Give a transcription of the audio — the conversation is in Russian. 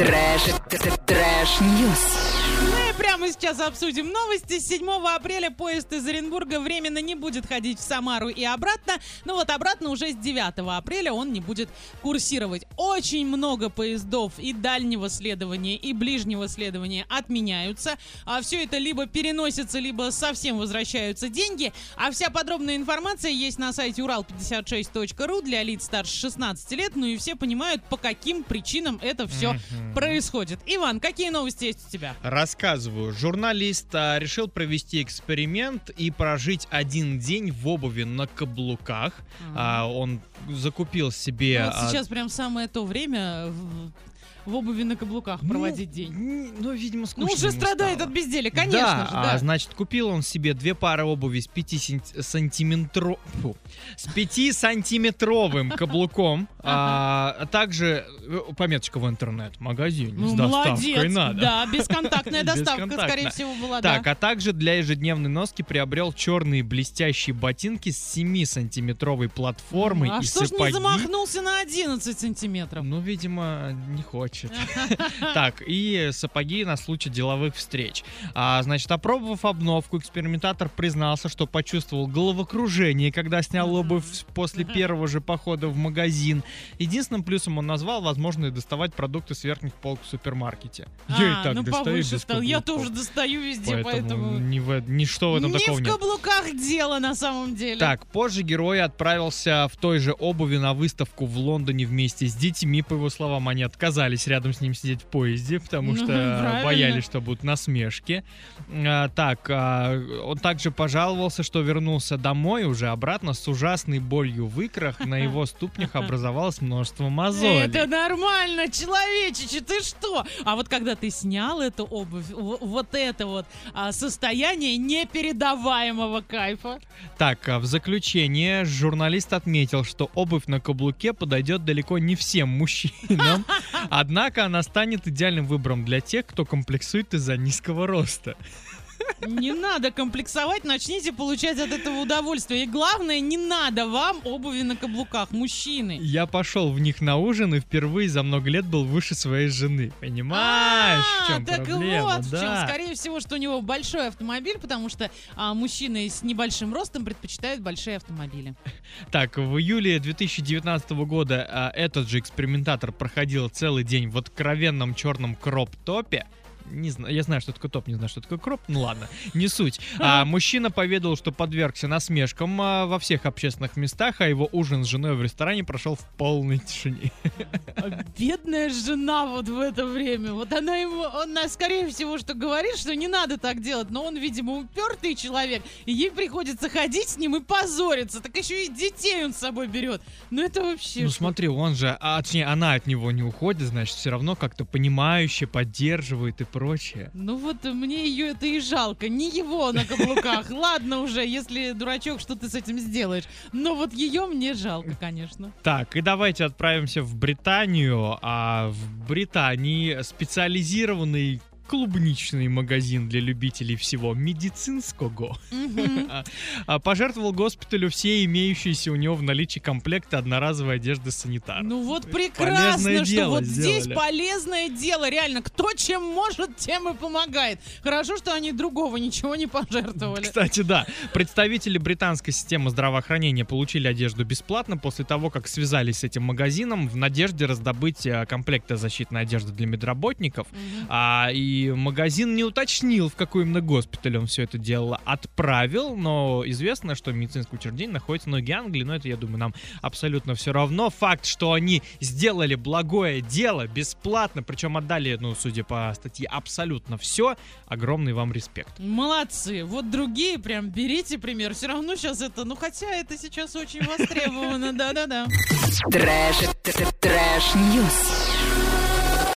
Trash, trash news. Мы прямо сейчас обсудим новости. С 7 апреля поезд из Оренбурга временно не будет ходить в Самару и обратно. Но вот обратно уже с 9 апреля он не будет курсировать. Очень много поездов и дальнего следования, и ближнего следования отменяются. А все это либо переносится, либо совсем возвращаются деньги. А вся подробная информация есть на сайте урал56.ру для лиц старше 16 лет. Ну и все понимают, по каким причинам это все происходит. Иван, какие новости есть у тебя? Рассказываю. Журналист а, решил провести эксперимент и прожить один день в обуви на каблуках. А, он закупил себе... Ну, вот а, сейчас прям самое то время в, обуви на каблуках проводить ну, день. Ну, видимо, Ну, скучно уже ему страдает стало. от безделия, конечно да, же, да. А, значит, купил он себе две пары обуви с 5 сантиметро... фу, с 5-сантиметровым каблуком, а, а также э, пометочка в интернет-магазине ну, с доставкой молодец, надо. да, бесконтактная доставка, скорее всего, была, Так, да. а также для ежедневной носки приобрел черные блестящие ботинки с 7-сантиметровой платформой а и что ж не замахнулся на 11 сантиметров? Ну, видимо, не хочет. Так, и сапоги на случай деловых встреч. А, значит, опробовав обновку, экспериментатор признался, что почувствовал головокружение, когда снял обувь после первого же похода в магазин. Единственным плюсом он назвал возможность доставать продукты с верхних полок в супермаркете. Я и А, так ну достаю стал. Я тоже достаю везде, Поэтому, поэтому... ни в- ничто в этом Не такого в нет. каблуках дело на самом деле. Так, позже герой отправился в той же обуви на выставку в Лондоне вместе с детьми. По его словам, они отказались рядом с ним сидеть в поезде, потому что правильно. боялись, что будут насмешки. А, так, а, он также пожаловался, что вернулся домой уже обратно с ужасной болью в икрах. На его ступнях образовалось множество мозолей. Это нормально, человечичи, ты что? А вот когда ты снял эту обувь, вот это вот а, состояние непередаваемого кайфа. Так, а в заключение журналист отметил, что обувь на каблуке подойдет далеко не всем мужчинам, однако она станет идеальным выбором для тех, кто комплексует из-за низкого роста. Не надо комплексовать, начните получать от этого удовольствие. И главное, не надо вам обуви на каблуках, мужчины. Я пошел в них на ужин и впервые за много лет был выше своей жены. Понимаешь, в чем А, так проблема? вот в чем. да. Скорее всего, что у него большой автомобиль, потому что а, мужчины с небольшим ростом предпочитают большие автомобили. Так, в июле 2019 года а, этот же экспериментатор проходил целый день в откровенном черном кроп-топе. Не знаю, я знаю, что такое топ, не знаю, что такое кроп, ну ладно, не суть. А, мужчина поведал, что подвергся насмешкам а, во всех общественных местах, а его ужин с женой в ресторане прошел в полной тишине. А Бедная жена вот в это время. Вот она ему, она скорее всего, что говорит, что не надо так делать, но он, видимо, упертый человек, и ей приходится ходить с ним и позориться. Так еще и детей он с собой берет. Ну это вообще... Ну что? смотри, он же, а точнее, она от него не уходит, значит, все равно как-то понимающе поддерживает и прочее. Ну вот мне ее это и жалко. Не его на каблуках. Ладно уже, если дурачок, что ты с этим сделаешь. Но вот ее мне жалко, конечно. Так, и давайте отправимся в Британию. А в Британии специализированный клубничный магазин для любителей всего медицинского а, пожертвовал госпиталю все имеющиеся у него в наличии комплекты одноразовой одежды санитаров. Ну вот Полезное прекрасно, что дело вот здесь полезное дело, реально. Кто чем может, тем и помогает. Хорошо, что они другого ничего не пожертвовали. Кстати, да, представители британской системы здравоохранения получили одежду бесплатно после того, как связались с этим магазином в надежде раздобыть э, комплекты защитной одежды для медработников. Мгм. А, и магазин не уточнил, в какой именно госпиталь он все это дело отправил, но известно, что медицинское учреждение находится на юге Англии, но это, я думаю, нам абсолютно все равно. Факт, что они сделали благое дело бесплатно, причем отдали, ну, судя по статье, абсолютно все, огромный вам респект. Молодцы. Вот другие прям берите пример. Все равно сейчас это, ну хотя это сейчас очень востребовано, да-да-да. Trash, trash news.